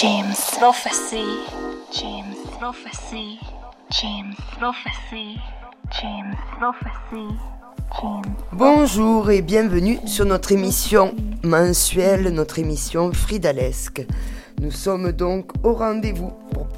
James. Prophecy. James. Prophecy. James. Prophecy. James. Prophecy. Bonjour et bienvenue sur notre émission mensuelle, notre émission Fridalesque. Nous sommes donc au rendez-vous pour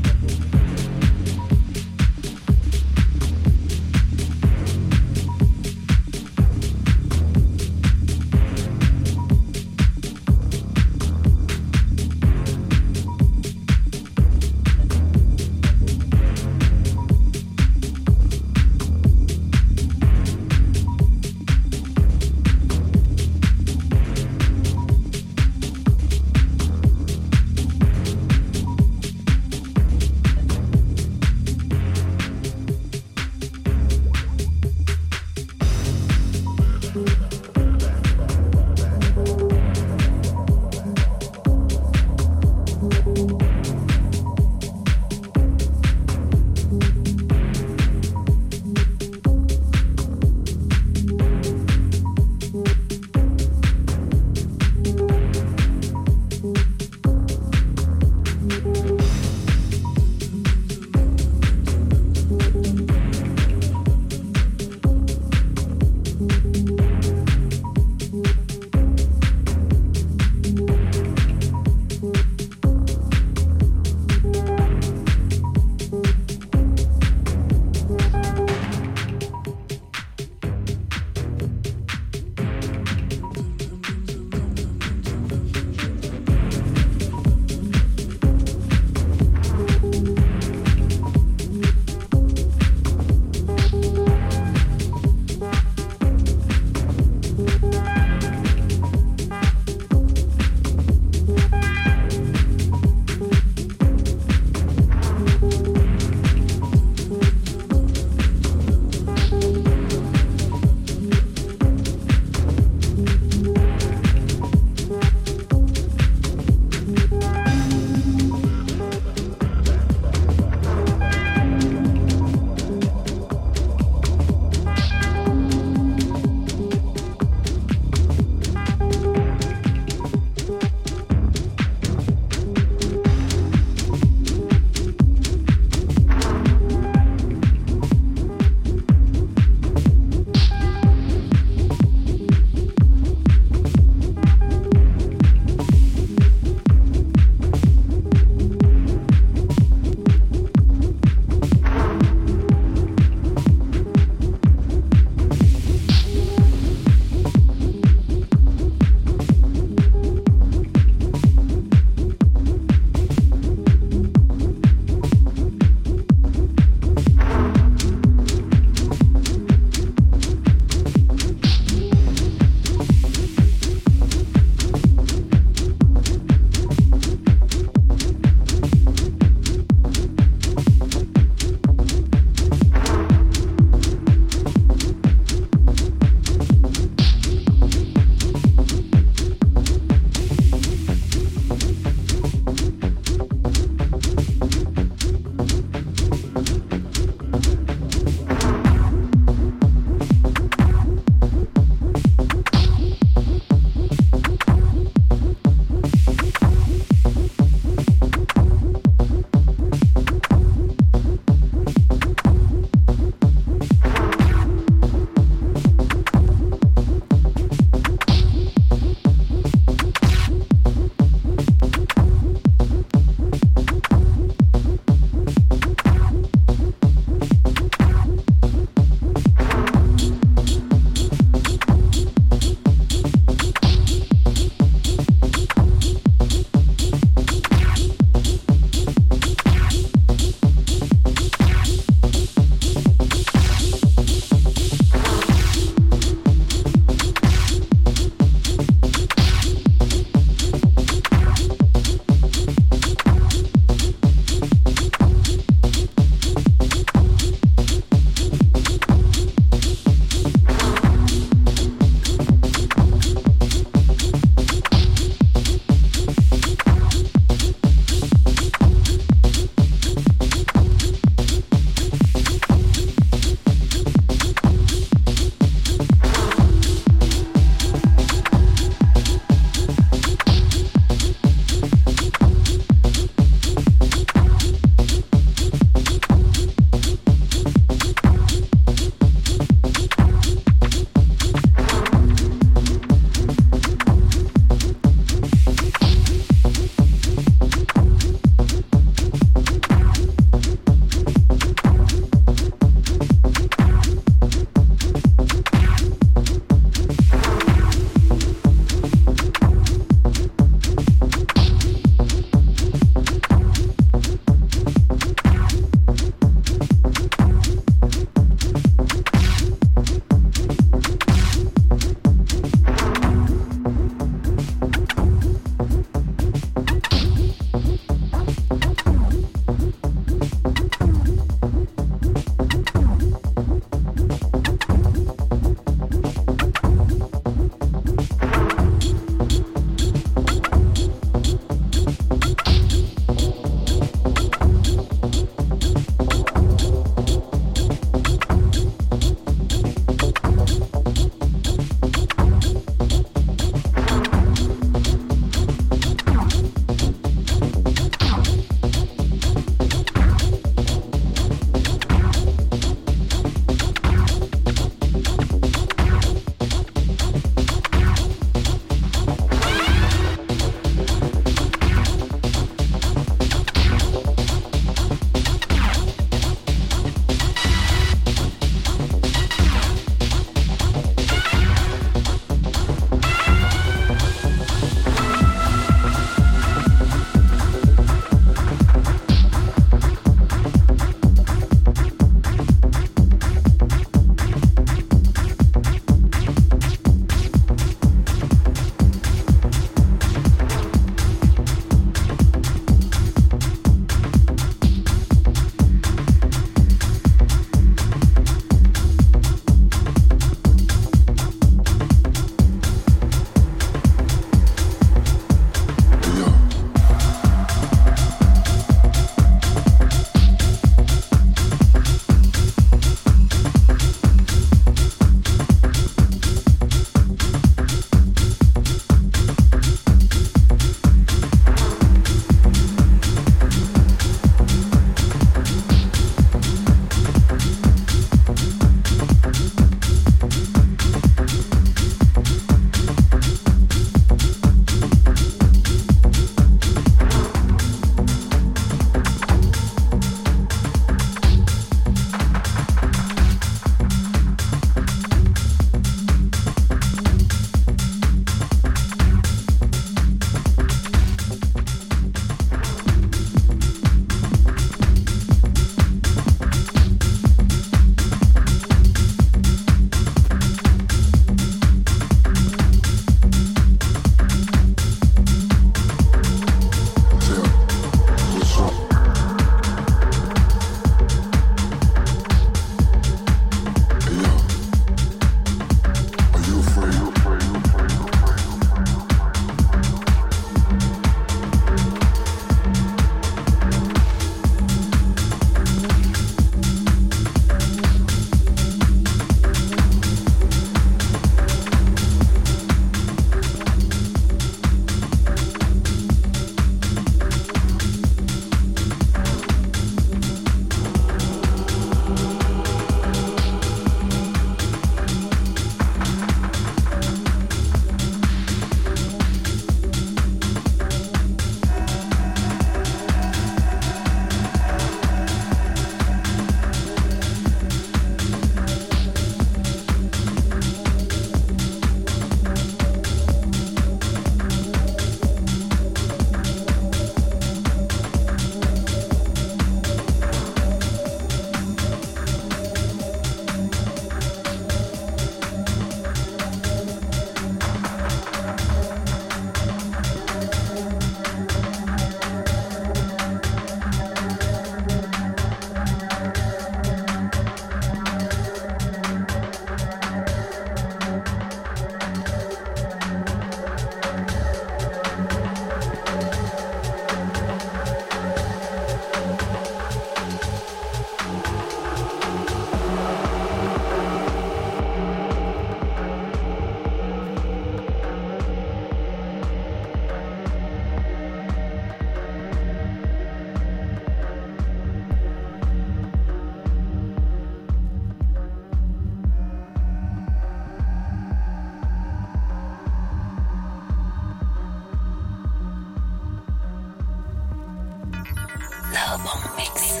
mix.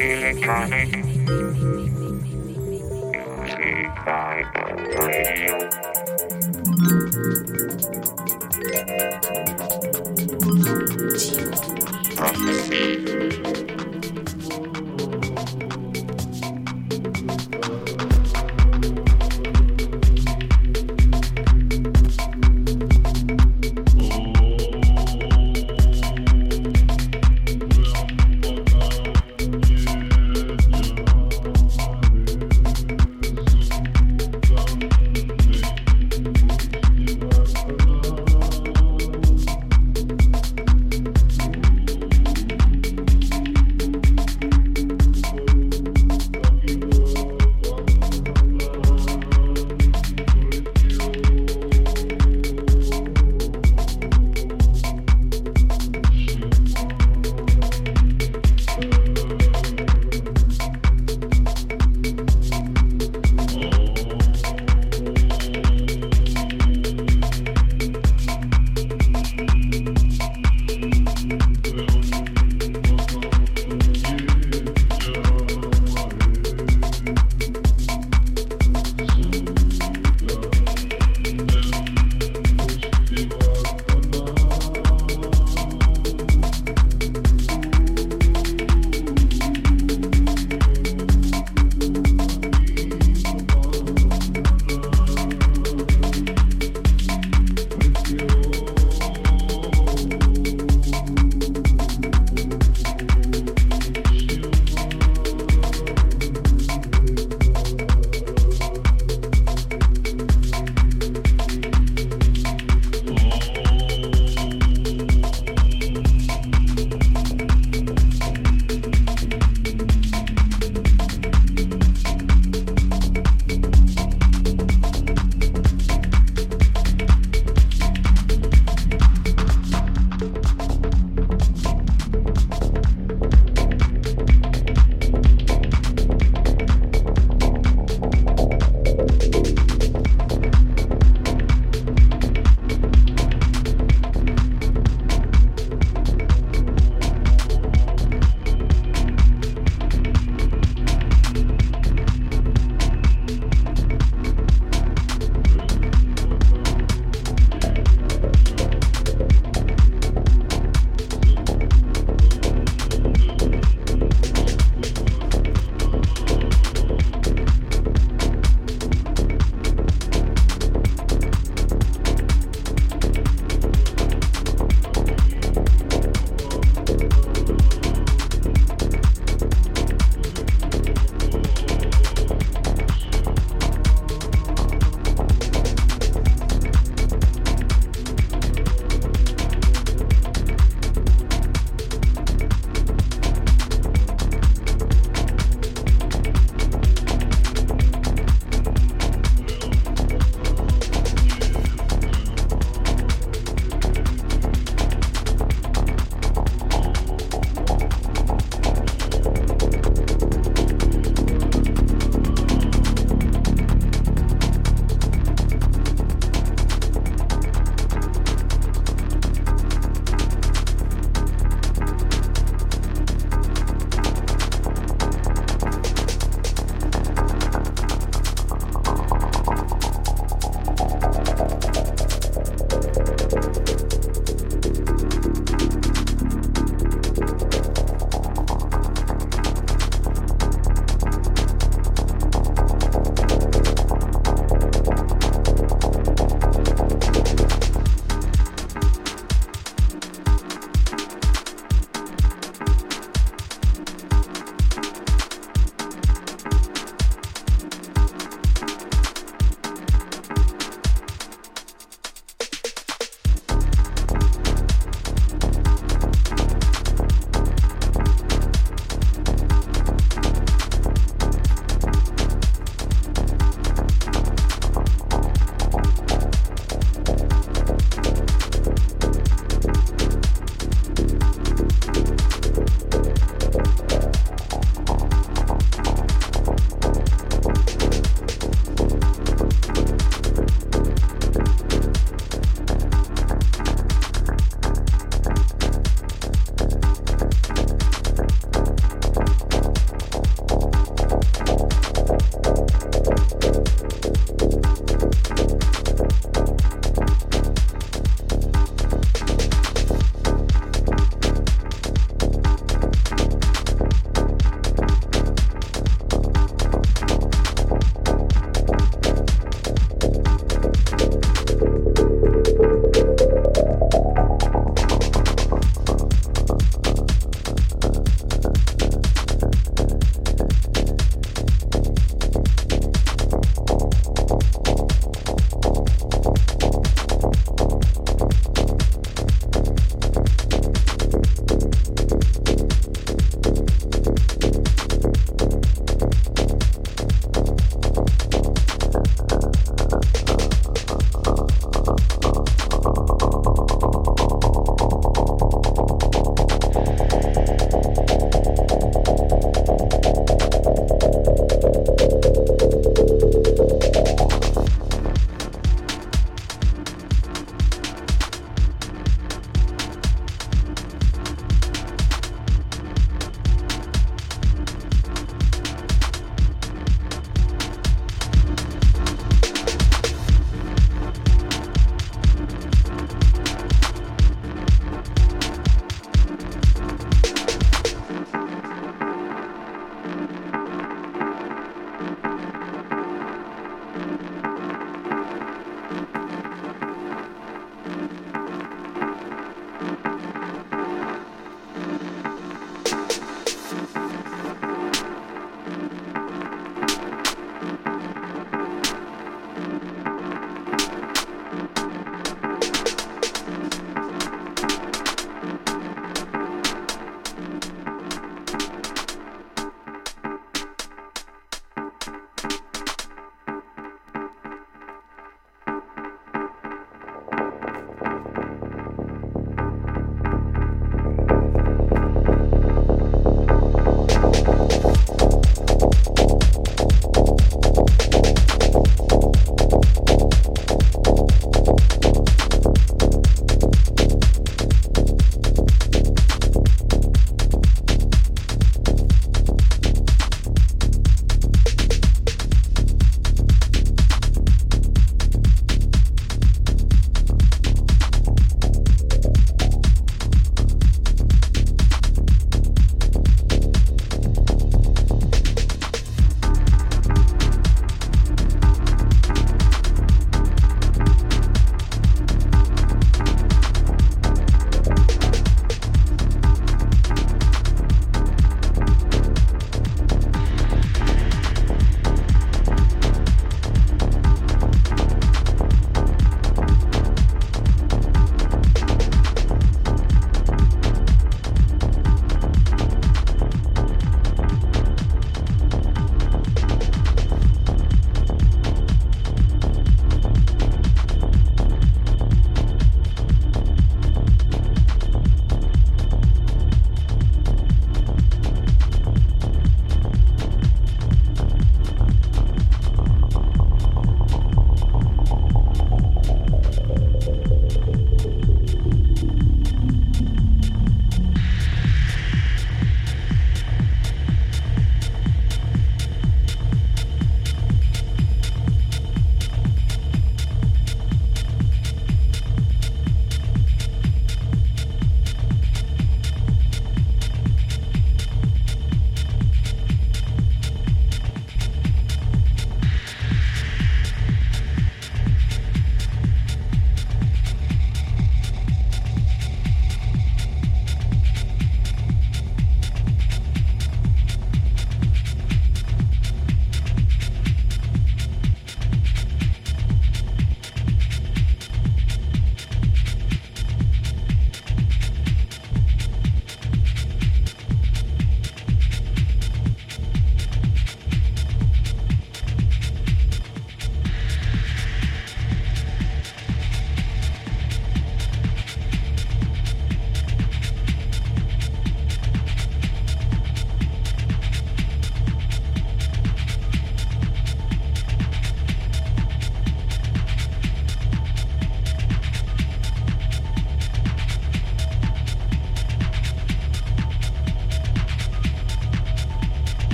Electronic. Music by the radio. Prophecy.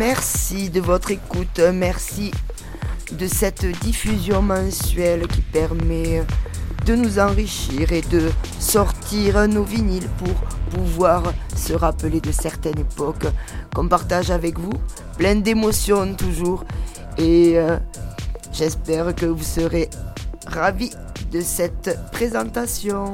Merci de votre écoute, merci de cette diffusion mensuelle qui permet de nous enrichir et de sortir nos vinyles pour pouvoir se rappeler de certaines époques qu'on partage avec vous, plein d'émotions toujours. Et euh, j'espère que vous serez ravis de cette présentation.